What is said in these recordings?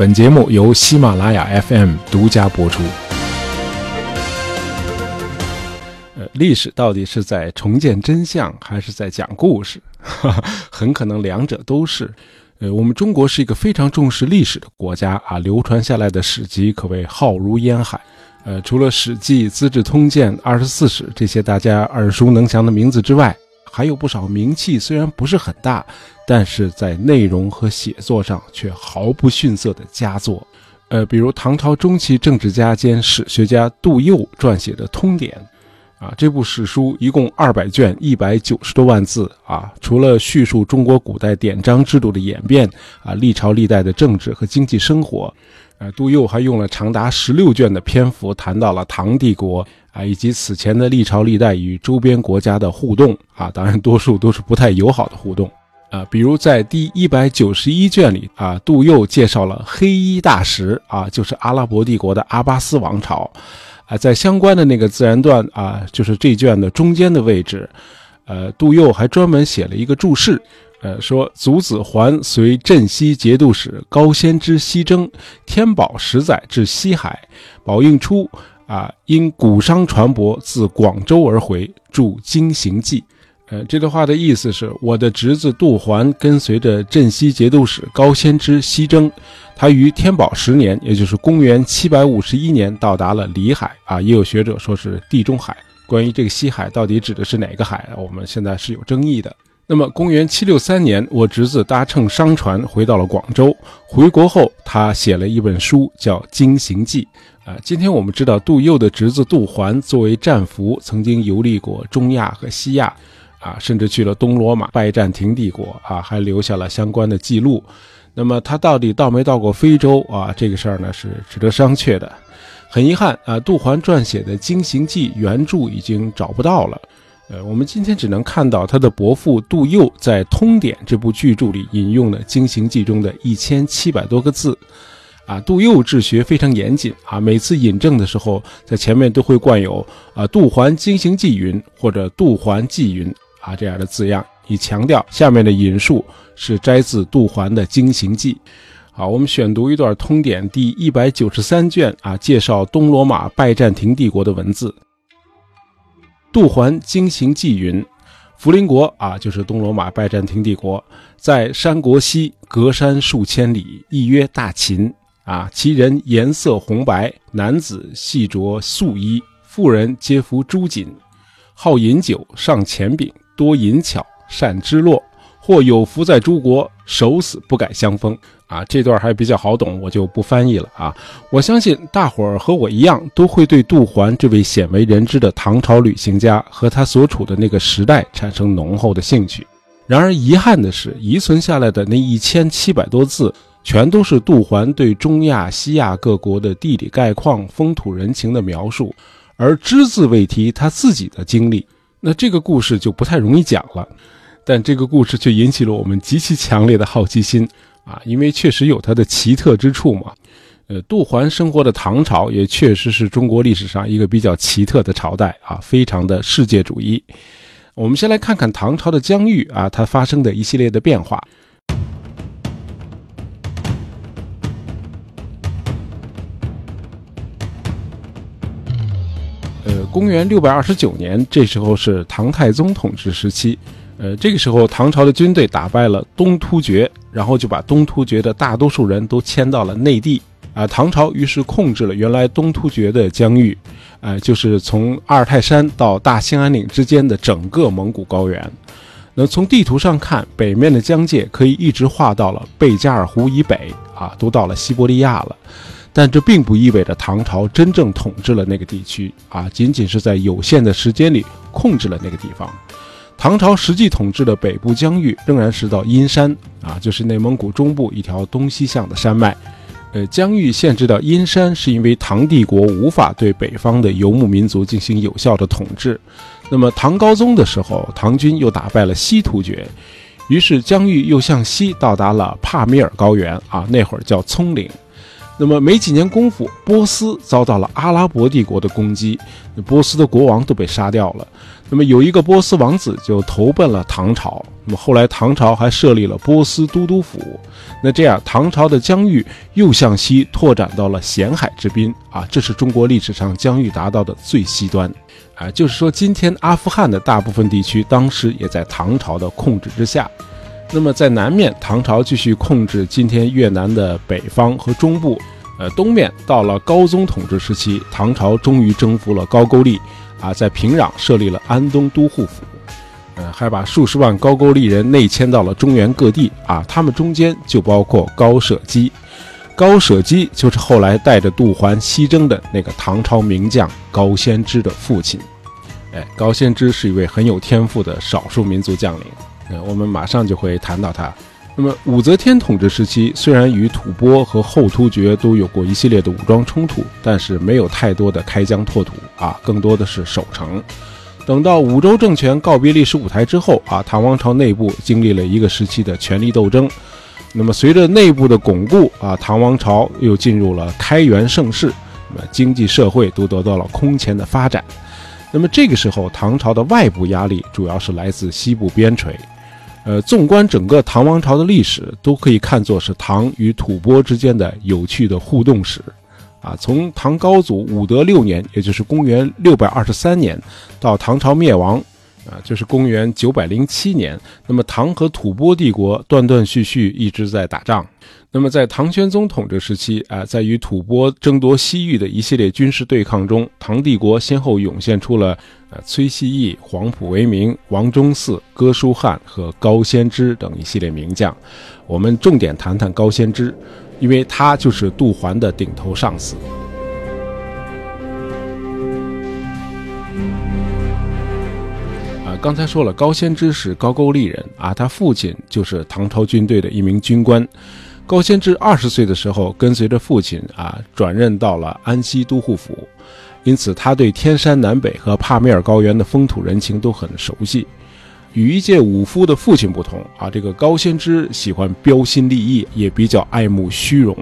本节目由喜马拉雅 FM 独家播出。呃，历史到底是在重建真相，还是在讲故事？很可能两者都是。呃，我们中国是一个非常重视历史的国家啊，流传下来的史籍可谓浩如烟海。呃，除了《史记》《资治通鉴》《二十四史》这些大家耳熟能详的名字之外，还有不少名气虽然不是很大，但是在内容和写作上却毫不逊色的佳作，呃，比如唐朝中期政治家兼史学家杜佑撰写的《通典》，啊，这部史书一共二百卷，一百九十多万字，啊，除了叙述中国古代典章制度的演变，啊，历朝历代的政治和经济生活，呃，杜佑还用了长达十六卷的篇幅谈到了唐帝国。啊，以及此前的历朝历代与周边国家的互动啊，当然多数都是不太友好的互动啊。比如在第一百九十一卷里啊，杜佑介绍了黑衣大食啊，就是阿拉伯帝国的阿巴斯王朝啊。在相关的那个自然段啊，就是这卷的中间的位置，呃，杜佑还专门写了一个注释，呃，说祖子桓随镇西节度使高仙芝西征，天宝十载至西海，宝应初。啊，因古商船舶自广州而回，著《经行记》。呃，这段话的意思是，我的侄子杜环跟随着镇西节度使高仙芝西征，他于天宝十年，也就是公元七百五十一年，到达了里海。啊，也有学者说是地中海。关于这个西海到底指的是哪个海，我们现在是有争议的。那么，公元七六三年，我侄子搭乘商船回到了广州。回国后，他写了一本书，叫《经行记》。啊，今天我们知道杜佑的侄子杜环作为战俘，曾经游历过中亚和西亚，啊，甚至去了东罗马拜占庭帝国，啊，还留下了相关的记录。那么他到底到没到过非洲啊？这个事儿呢是值得商榷的。很遗憾啊，杜环撰写的《经行记》原著已经找不到了。呃，我们今天只能看到他的伯父杜佑在《通典》这部巨著里引用了《经行记》中的一千七百多个字。啊，杜佑治学非常严谨啊，每次引证的时候，在前面都会冠有“啊杜环经行记云”或者“杜环记云”啊这样的字样，以强调下面的引述是摘自杜环的经行记。好，我们选读一段《通典》第一百九十三卷啊，介绍东罗马拜占庭帝国的文字。杜环经行记云：“福陵国啊，就是东罗马拜占庭帝国，在山国西，隔山数千里，亦曰大秦。”啊，其人颜色红白，男子细着素衣，妇人皆服朱锦，好饮酒，尚钱饼，多淫巧，善织络。或有福在诸国，守死不改相封。啊，这段还比较好懂，我就不翻译了啊。我相信大伙儿和我一样，都会对杜环这位鲜为人知的唐朝旅行家和他所处的那个时代产生浓厚的兴趣。然而遗憾的是，遗存下来的那一千七百多字。全都是杜环对中亚、西亚各国的地理概况、风土人情的描述，而只字未提他自己的经历。那这个故事就不太容易讲了。但这个故事却引起了我们极其强烈的好奇心啊，因为确实有它的奇特之处嘛。呃，杜环生活的唐朝也确实是中国历史上一个比较奇特的朝代啊，非常的世界主义。我们先来看看唐朝的疆域啊，它发生的一系列的变化。公元六百二十九年，这时候是唐太宗统治时期。呃，这个时候唐朝的军队打败了东突厥，然后就把东突厥的大多数人都迁到了内地。啊，唐朝于是控制了原来东突厥的疆域，呃，就是从阿尔泰山到大兴安岭之间的整个蒙古高原。那从地图上看，北面的疆界可以一直画到了贝加尔湖以北，啊，都到了西伯利亚了。但这并不意味着唐朝真正统治了那个地区啊，仅仅是在有限的时间里控制了那个地方。唐朝实际统治的北部疆域仍然是到阴山啊，就是内蒙古中部一条东西向的山脉。呃，疆域限制到阴山，是因为唐帝国无法对北方的游牧民族进行有效的统治。那么唐高宗的时候，唐军又打败了西突厥，于是疆域又向西到达了帕米尔高原啊，那会儿叫葱岭。那么没几年功夫，波斯遭到了阿拉伯帝国的攻击，波斯的国王都被杀掉了。那么有一个波斯王子就投奔了唐朝。那么后来唐朝还设立了波斯都督府。那这样唐朝的疆域又向西拓展到了咸海之滨啊，这是中国历史上疆域达到的最西端。啊，就是说今天阿富汗的大部分地区当时也在唐朝的控制之下。那么在南面，唐朝继续控制今天越南的北方和中部。呃，东面到了高宗统治时期，唐朝终于征服了高句丽，啊，在平壤设立了安东都护府，呃，还把数十万高句丽人内迁到了中原各地，啊，他们中间就包括高舍基，高舍基就是后来带着杜环西征的那个唐朝名将高仙芝的父亲，哎，高仙芝是一位很有天赋的少数民族将领，呃，我们马上就会谈到他。那么武则天统治时期，虽然与吐蕃和后突厥都有过一系列的武装冲突，但是没有太多的开疆拓土啊，更多的是守城。等到五州政权告别历史舞台之后啊，唐王朝内部经历了一个时期的权力斗争。那么随着内部的巩固啊，唐王朝又进入了开元盛世，那么经济社会都得到了空前的发展。那么这个时候，唐朝的外部压力主要是来自西部边陲。呃，纵观整个唐王朝的历史，都可以看作是唐与吐蕃之间的有趣的互动史，啊，从唐高祖武德六年，也就是公元六百二十三年，到唐朝灭亡，啊，就是公元九百零七年，那么唐和吐蕃帝国断断续续一直在打仗。那么在唐玄宗统治时期，啊，在与吐蕃争夺西域的一系列军事对抗中，唐帝国先后涌现出了。呃，崔希义、黄埔为明、王忠嗣、哥舒翰和高仙芝等一系列名将，我们重点谈谈高仙芝，因为他就是杜环的顶头上司。刚才说了，高仙芝是高句丽人啊，他父亲就是唐朝军队的一名军官。高仙芝二十岁的时候，跟随着父亲啊，转任到了安西都护府。因此，他对天山南北和帕米尔高原的风土人情都很熟悉。与一介武夫的父亲不同啊，这个高仙芝喜欢标新立异，也比较爱慕虚荣。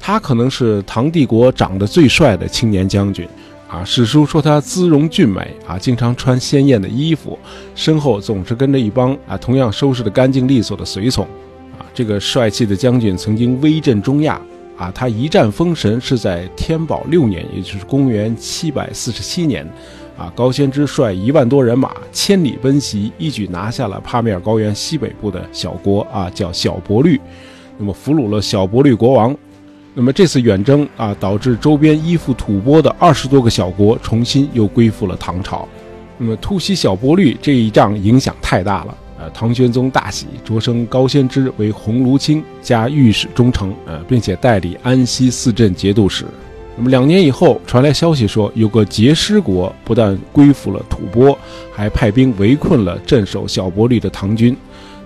他可能是唐帝国长得最帅的青年将军啊。史书说他姿容俊美啊，经常穿鲜艳的衣服，身后总是跟着一帮啊同样收拾的干净利索的随从啊。这个帅气的将军曾经威震中亚。啊，他一战封神是在天宝六年，也就是公元七百四十七年。啊，高仙芝率一万多人马千里奔袭，一举拿下了帕米尔高原西北部的小国啊，叫小伯律。那么俘虏了小伯律国王。那么这次远征啊，导致周边依附吐蕃的二十多个小国重新又归附了唐朝。那么突袭小伯律这一仗影响太大了。呃，唐玄宗大喜，擢升高仙芝为鸿胪卿加御史中丞，呃，并且代理安西四镇节度使。那么两年以后，传来消息说，有个节师国不但归附了吐蕃，还派兵围困了镇守小伯律的唐军。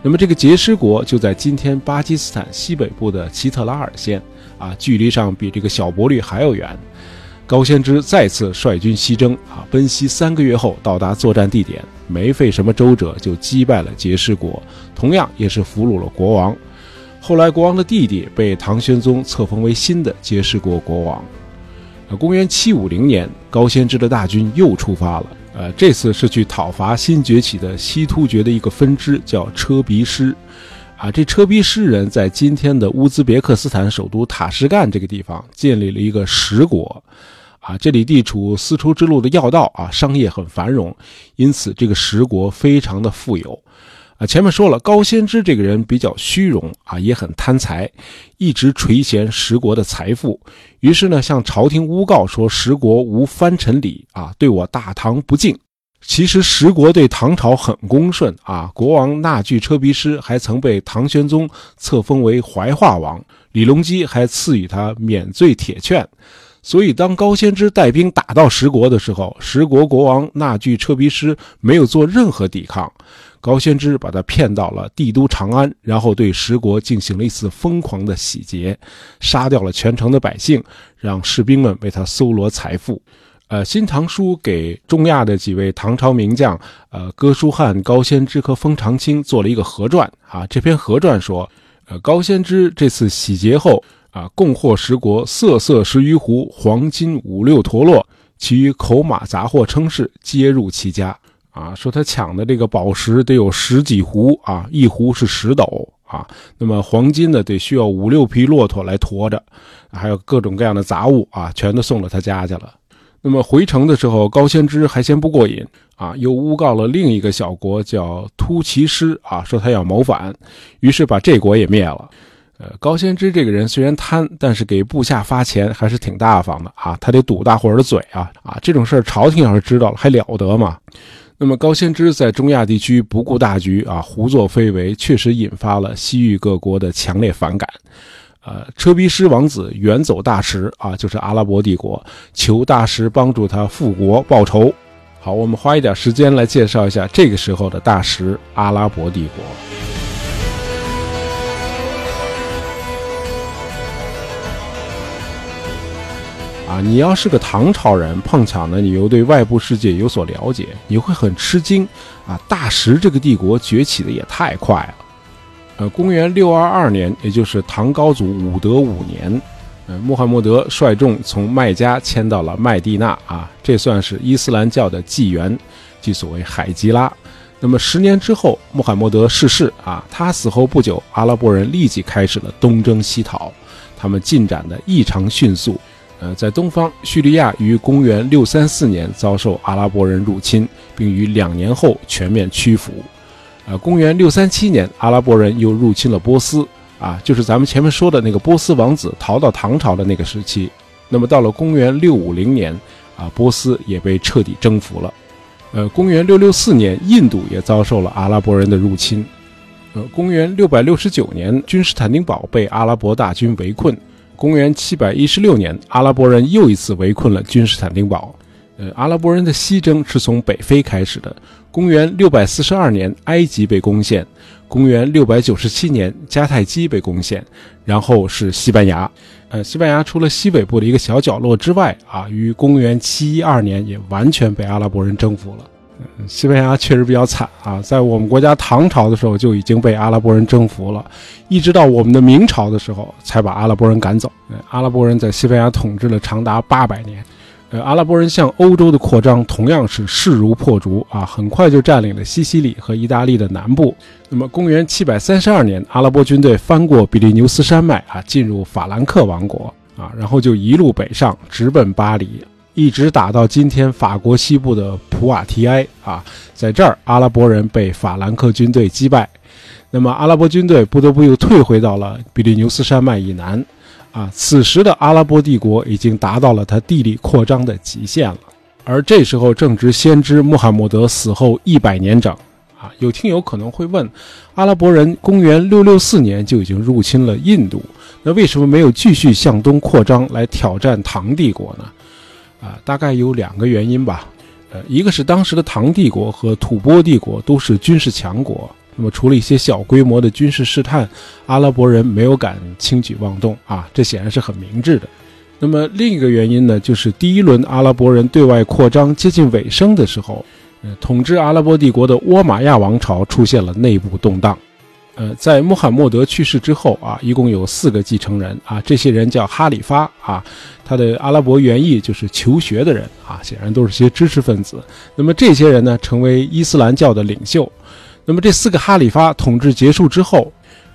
那么这个节师国就在今天巴基斯坦西北部的奇特拉尔县，啊，距离上比这个小伯律还要远。高仙芝再次率军西征，啊，奔袭三个月后到达作战地点。没费什么周折就击败了节师国，同样也是俘虏了国王。后来国王的弟弟被唐玄宗册封为新的节师国国王。呃，公元七五零年，高仙芝的大军又出发了。呃，这次是去讨伐新崛起的西突厥的一个分支，叫车鼻师。啊，这车鼻诗人在今天的乌兹别克斯坦首都塔什干这个地方建立了一个十国。啊，这里地处丝绸之路的要道啊，商业很繁荣，因此这个十国非常的富有。啊，前面说了，高仙芝这个人比较虚荣啊，也很贪财，一直垂涎十国的财富。于是呢，向朝廷诬告说十国无藩臣礼啊，对我大唐不敬。其实十国对唐朝很恭顺啊，国王纳句车鼻师还曾被唐玄宗册封为怀化王，李隆基还赐予他免罪铁券。所以，当高仙芝带兵打到十国的时候，十国国王那句车鼻师没有做任何抵抗，高仙芝把他骗到了帝都长安，然后对十国进行了一次疯狂的洗劫，杀掉了全城的百姓，让士兵们为他搜罗财富。呃，《新唐书》给中亚的几位唐朝名将，呃，哥舒翰、高仙芝和封长清做了一个合传啊。这篇合传说。呃，高仙芝这次洗劫后啊，共获十国色色十余壶黄金五六陀螺，其余口马杂货称是皆入其家。啊，说他抢的这个宝石得有十几壶啊，一壶是十斗啊。那么黄金呢，得需要五六匹骆驼来驮着，还有各种各样的杂物啊，全都送到他家去了。那么回城的时候，高仙芝还嫌不过瘾啊，又诬告了另一个小国叫突骑师啊，说他要谋反，于是把这国也灭了。呃，高仙芝这个人虽然贪，但是给部下发钱还是挺大方的啊，他得堵大伙儿的嘴啊啊，这种事儿朝廷要是知道了还了得吗？那么高仙芝在中亚地区不顾大局啊，胡作非为，确实引发了西域各国的强烈反感。呃，车鼻师王子远走大食啊，就是阿拉伯帝国，求大食帮助他复国报仇。好，我们花一点时间来介绍一下这个时候的大食——阿拉伯帝国。啊，你要是个唐朝人，碰巧呢，你又对外部世界有所了解，你会很吃惊啊！大食这个帝国崛起的也太快了。呃，公元六二二年，也就是唐高祖武德五年，呃，穆罕默德率众从麦加迁到了麦地那啊，这算是伊斯兰教的纪元，即所谓海吉拉。那么十年之后，穆罕默德逝世啊，他死后不久，阿拉伯人立即开始了东征西讨，他们进展的异常迅速。呃，在东方，叙利亚于公元六三四年遭受阿拉伯人入侵，并于两年后全面屈服。呃，公元六三七年，阿拉伯人又入侵了波斯，啊，就是咱们前面说的那个波斯王子逃到唐朝的那个时期。那么到了公元六五零年，啊，波斯也被彻底征服了。呃，公元六六四年，印度也遭受了阿拉伯人的入侵。呃，公元六百六十九年，君士坦丁堡被阿拉伯大军围困。公元七百一十六年，阿拉伯人又一次围困了君士坦丁堡。呃，阿拉伯人的西征是从北非开始的。公元六百四十二年，埃及被攻陷；公元六百九十七年，迦太基被攻陷，然后是西班牙。呃，西班牙除了西北部的一个小角落之外，啊，于公元七一二年也完全被阿拉伯人征服了。西班牙确实比较惨啊，在我们国家唐朝的时候就已经被阿拉伯人征服了，一直到我们的明朝的时候才把阿拉伯人赶走。阿拉伯人在西班牙统治了长达八百年。呃，阿拉伯人向欧洲的扩张同样是势如破竹啊，很快就占领了西西里和意大利的南部。那么，公元七百三十二年，阿拉伯军队翻过比利牛斯山脉啊，进入法兰克王国啊，然后就一路北上，直奔巴黎。一直打到今天法国西部的普瓦提埃啊，在这儿阿拉伯人被法兰克军队击败，那么阿拉伯军队不得不又退回到了比利牛斯山脉以南，啊，此时的阿拉伯帝国已经达到了它地理扩张的极限了，而这时候正值先知穆罕默德死后一百年整，啊，有听友可能会问，阿拉伯人公元六六四年就已经入侵了印度，那为什么没有继续向东扩张来挑战唐帝国呢？啊，大概有两个原因吧，呃，一个是当时的唐帝国和吐蕃帝国都是军事强国，那么除了一些小规模的军事试探，阿拉伯人没有敢轻举妄动啊，这显然是很明智的。那么另一个原因呢，就是第一轮阿拉伯人对外扩张接近尾声的时候，呃，统治阿拉伯帝国的倭马亚王朝出现了内部动荡。呃，在穆罕默德去世之后啊，一共有四个继承人啊，这些人叫哈里发啊，他的阿拉伯原意就是求学的人啊，显然都是些知识分子。那么这些人呢，成为伊斯兰教的领袖。那么这四个哈里发统治结束之后，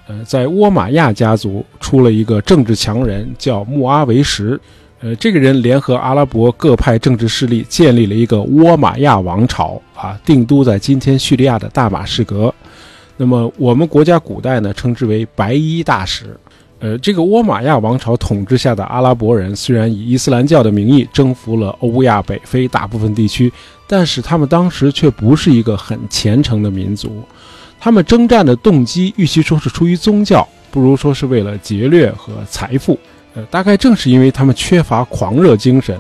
呃，在倭马亚家族出了一个政治强人，叫穆阿维什。呃，这个人联合阿拉伯各派政治势力，建立了一个倭马亚王朝啊，定都在今天叙利亚的大马士革。那么我们国家古代呢，称之为白衣大使。呃，这个倭马亚王朝统治下的阿拉伯人，虽然以伊斯兰教的名义征服了欧亚北非大部分地区，但是他们当时却不是一个很虔诚的民族。他们征战的动机，与其说是出于宗教，不如说是为了劫掠和财富。呃，大概正是因为他们缺乏狂热精神。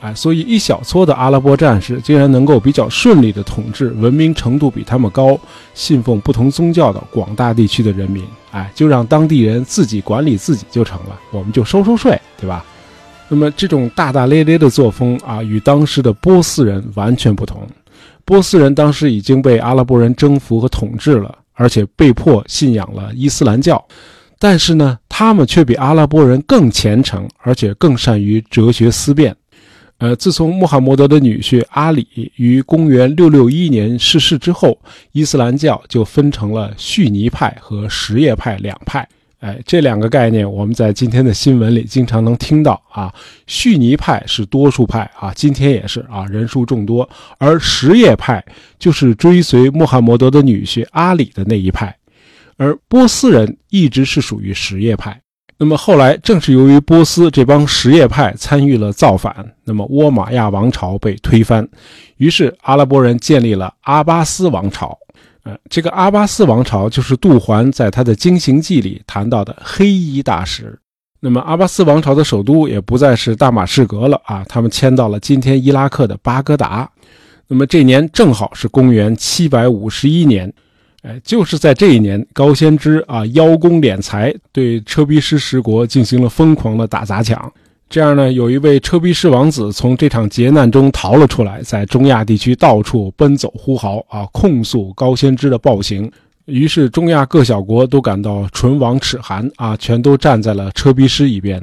哎，所以一小撮的阿拉伯战士竟然能够比较顺利地统治文明程度比他们高、信奉不同宗教的广大地区的人民。哎，就让当地人自己管理自己就成了，我们就收收税，对吧？那么这种大大咧咧的作风啊，与当时的波斯人完全不同。波斯人当时已经被阿拉伯人征服和统治了，而且被迫信仰了伊斯兰教。但是呢，他们却比阿拉伯人更虔诚，而且更善于哲学思辨。呃，自从穆罕默德的女婿阿里于公元661年逝世之后，伊斯兰教就分成了逊尼派和什叶派两派。哎，这两个概念我们在今天的新闻里经常能听到啊。逊尼派是多数派啊，今天也是啊，人数众多；而什叶派就是追随穆罕默德的女婿阿里的那一派。而波斯人一直是属于什叶派。那么后来，正是由于波斯这帮什叶派参与了造反，那么倭马亚王朝被推翻，于是阿拉伯人建立了阿巴斯王朝。呃，这个阿巴斯王朝就是杜环在他的《经行记》里谈到的黑衣大使。那么阿巴斯王朝的首都也不再是大马士革了啊，他们迁到了今天伊拉克的巴格达。那么这年正好是公元七百五十一年。哎，就是在这一年，高仙芝啊邀功敛财，对车鼻师十国进行了疯狂的打砸抢。这样呢，有一位车鼻师王子从这场劫难中逃了出来，在中亚地区到处奔走呼号啊，控诉高仙芝的暴行。于是，中亚各小国都感到唇亡齿寒啊，全都站在了车鼻师一边。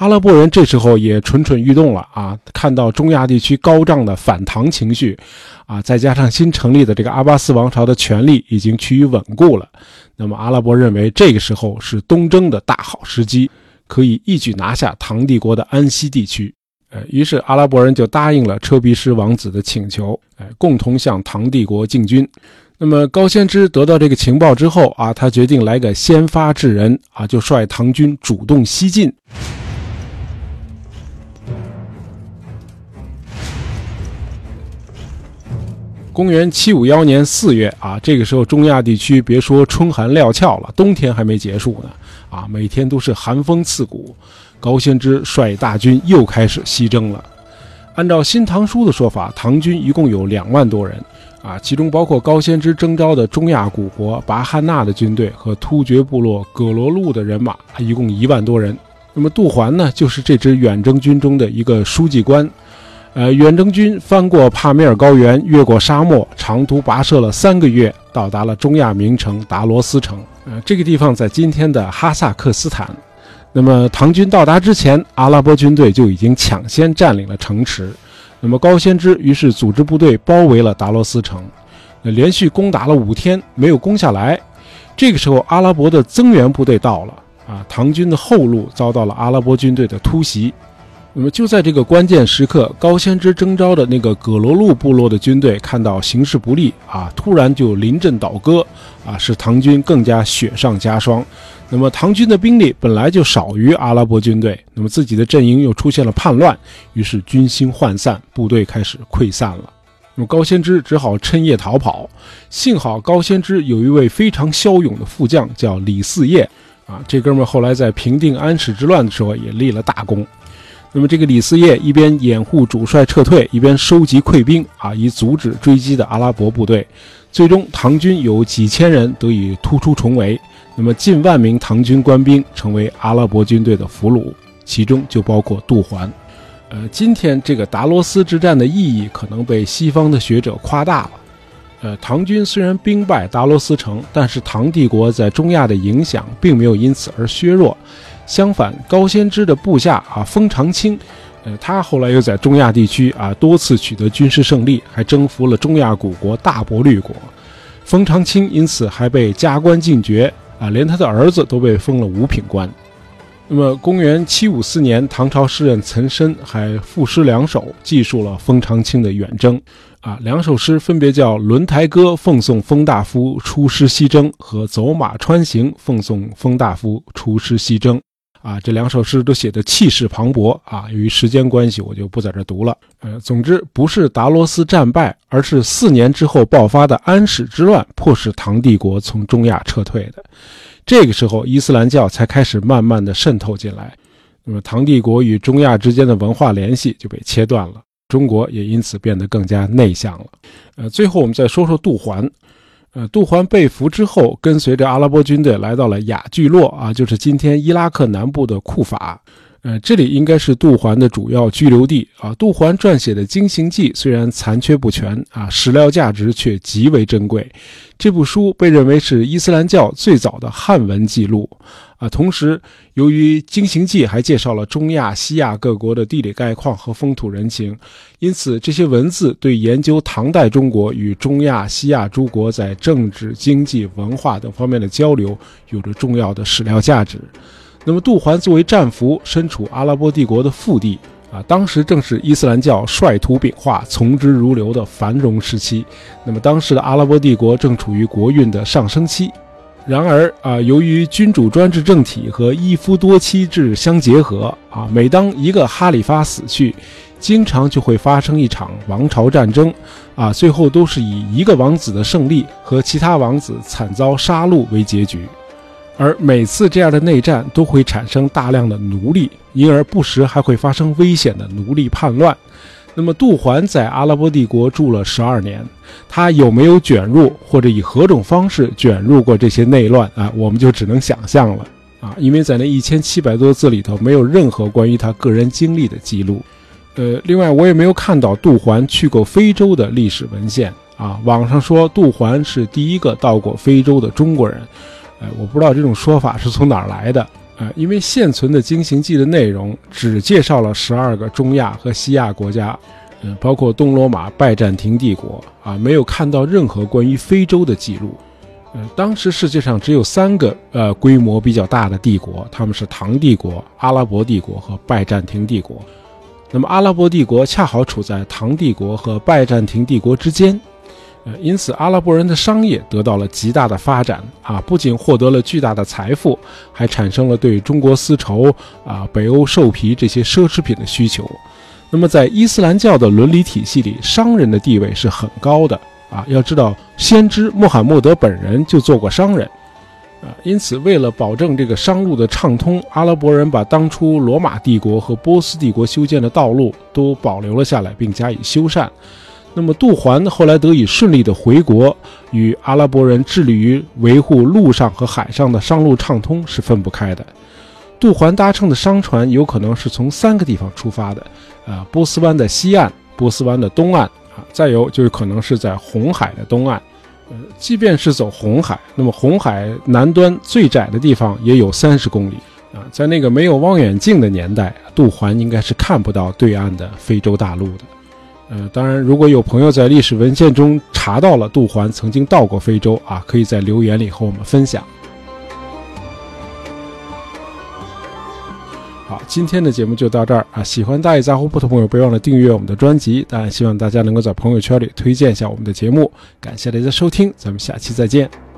阿拉伯人这时候也蠢蠢欲动了啊！看到中亚地区高涨的反唐情绪，啊，再加上新成立的这个阿巴斯王朝的权力已经趋于稳固了，那么阿拉伯认为这个时候是东征的大好时机，可以一举拿下唐帝国的安息地区。呃，于是阿拉伯人就答应了车鼻师王子的请求，哎，共同向唐帝国进军。那么高仙芝得到这个情报之后啊，他决定来个先发制人啊，就率唐军主动西进。公元七五幺年四月啊，这个时候中亚地区别说春寒料峭了，冬天还没结束呢啊，每天都是寒风刺骨。高仙芝率大军又开始西征了。按照《新唐书》的说法，唐军一共有两万多人啊，其中包括高仙芝征召的中亚古国拔汉纳的军队和突厥部落葛罗路的人马，一共一万多人。那么杜环呢，就是这支远征军中的一个书记官。呃，远征军翻过帕米尔高原，越过沙漠，长途跋涉了三个月，到达了中亚名城达罗斯城。呃，这个地方在今天的哈萨克斯坦。那么，唐军到达之前，阿拉伯军队就已经抢先占领了城池。那么，高仙芝于是组织部队包围了达罗斯城，那连续攻打了五天，没有攻下来。这个时候，阿拉伯的增援部队到了，啊，唐军的后路遭到了阿拉伯军队的突袭。那么就在这个关键时刻，高仙芝征召的那个葛罗路部落的军队看到形势不利啊，突然就临阵倒戈啊，使唐军更加雪上加霜。那么唐军的兵力本来就少于阿拉伯军队，那么自己的阵营又出现了叛乱，于是军心涣散，部队开始溃散了。那么高仙芝只好趁夜逃跑。幸好高仙芝有一位非常骁勇的副将，叫李嗣业啊，这哥们后来在平定安史之乱的时候也立了大功。那么，这个李嗣业一边掩护主帅撤退，一边收集溃兵啊，以阻止追击的阿拉伯部队。最终，唐军有几千人得以突出重围。那么，近万名唐军官兵成为阿拉伯军队的俘虏，其中就包括杜环。呃，今天这个达罗斯之战的意义可能被西方的学者夸大了。呃，唐军虽然兵败达罗斯城，但是唐帝国在中亚的影响并没有因此而削弱。相反，高仙芝的部下啊，封长清，呃，他后来又在中亚地区啊多次取得军事胜利，还征服了中亚古国大伯律国。封长清因此还被加官进爵啊，连他的儿子都被封了五品官。那么，公元七五四年，唐朝诗人岑参还赋诗两首，记述了封长清的远征啊。两首诗分别叫《轮台歌》奉送封大夫出师西征和《走马川行》奉送封大夫出师西征。啊，这两首诗都写的气势磅礴啊！由于时间关系，我就不在这读了。呃，总之不是达罗斯战败，而是四年之后爆发的安史之乱，迫使唐帝国从中亚撤退的。这个时候，伊斯兰教才开始慢慢的渗透进来，那么唐帝国与中亚之间的文化联系就被切断了，中国也因此变得更加内向了。呃，最后我们再说说杜环。呃，杜环被俘之后，跟随着阿拉伯军队来到了雅聚洛啊，就是今天伊拉克南部的库法。呃，这里应该是杜环的主要居留地啊。杜环撰写的《经行记》虽然残缺不全啊，史料价值却极为珍贵。这部书被认为是伊斯兰教最早的汉文记录啊。同时，由于《经行记》还介绍了中亚、西亚各国的地理概况和风土人情，因此这些文字对研究唐代中国与中亚、西亚诸国在政治、经济、文化等方面的交流有着重要的史料价值。那么，杜环作为战俘，身处阿拉伯帝国的腹地啊，当时正是伊斯兰教率土秉化、从之如流的繁荣时期。那么，当时的阿拉伯帝国正处于国运的上升期。然而啊，由于君主专制政体和一夫多妻制相结合啊，每当一个哈里发死去，经常就会发生一场王朝战争啊，最后都是以一个王子的胜利和其他王子惨遭杀戮为结局。而每次这样的内战都会产生大量的奴隶，因而不时还会发生危险的奴隶叛乱。那么杜环在阿拉伯帝国住了十二年，他有没有卷入或者以何种方式卷入过这些内乱啊？我们就只能想象了啊，因为在那一千七百多字里头没有任何关于他个人经历的记录。呃，另外我也没有看到杜环去过非洲的历史文献啊。网上说杜环是第一个到过非洲的中国人。哎，我不知道这种说法是从哪儿来的啊？因为现存的《经行记》的内容只介绍了十二个中亚和西亚国家，嗯，包括东罗马拜占庭帝国啊，没有看到任何关于非洲的记录。呃，当时世界上只有三个呃规模比较大的帝国，他们是唐帝国、阿拉伯帝国和拜占庭帝国。那么阿拉伯帝国恰好处在唐帝国和拜占庭帝国之间。呃，因此阿拉伯人的商业得到了极大的发展啊，不仅获得了巨大的财富，还产生了对中国丝绸啊、北欧兽皮这些奢侈品的需求。那么在伊斯兰教的伦理体系里，商人的地位是很高的啊。要知道，先知穆罕默德本人就做过商人啊。因此，为了保证这个商路的畅通，阿拉伯人把当初罗马帝国和波斯帝国修建的道路都保留了下来，并加以修缮。那么杜环后来得以顺利的回国，与阿拉伯人致力于维护陆上和海上的商路畅通是分不开的。杜环搭乘的商船有可能是从三个地方出发的，啊，波斯湾的西岸、波斯湾的东岸，啊，再有就是可能是在红海的东岸。呃，即便是走红海，那么红海南端最窄的地方也有三十公里，啊，在那个没有望远镜的年代，杜环应该是看不到对岸的非洲大陆的。呃，当然，如果有朋友在历史文献中查到了杜环曾经到过非洲啊，可以在留言里和我们分享。好，今天的节目就到这儿啊！喜欢大爷杂货铺的朋友，别忘了订阅我们的专辑。当然，希望大家能够在朋友圈里推荐一下我们的节目。感谢大家收听，咱们下期再见。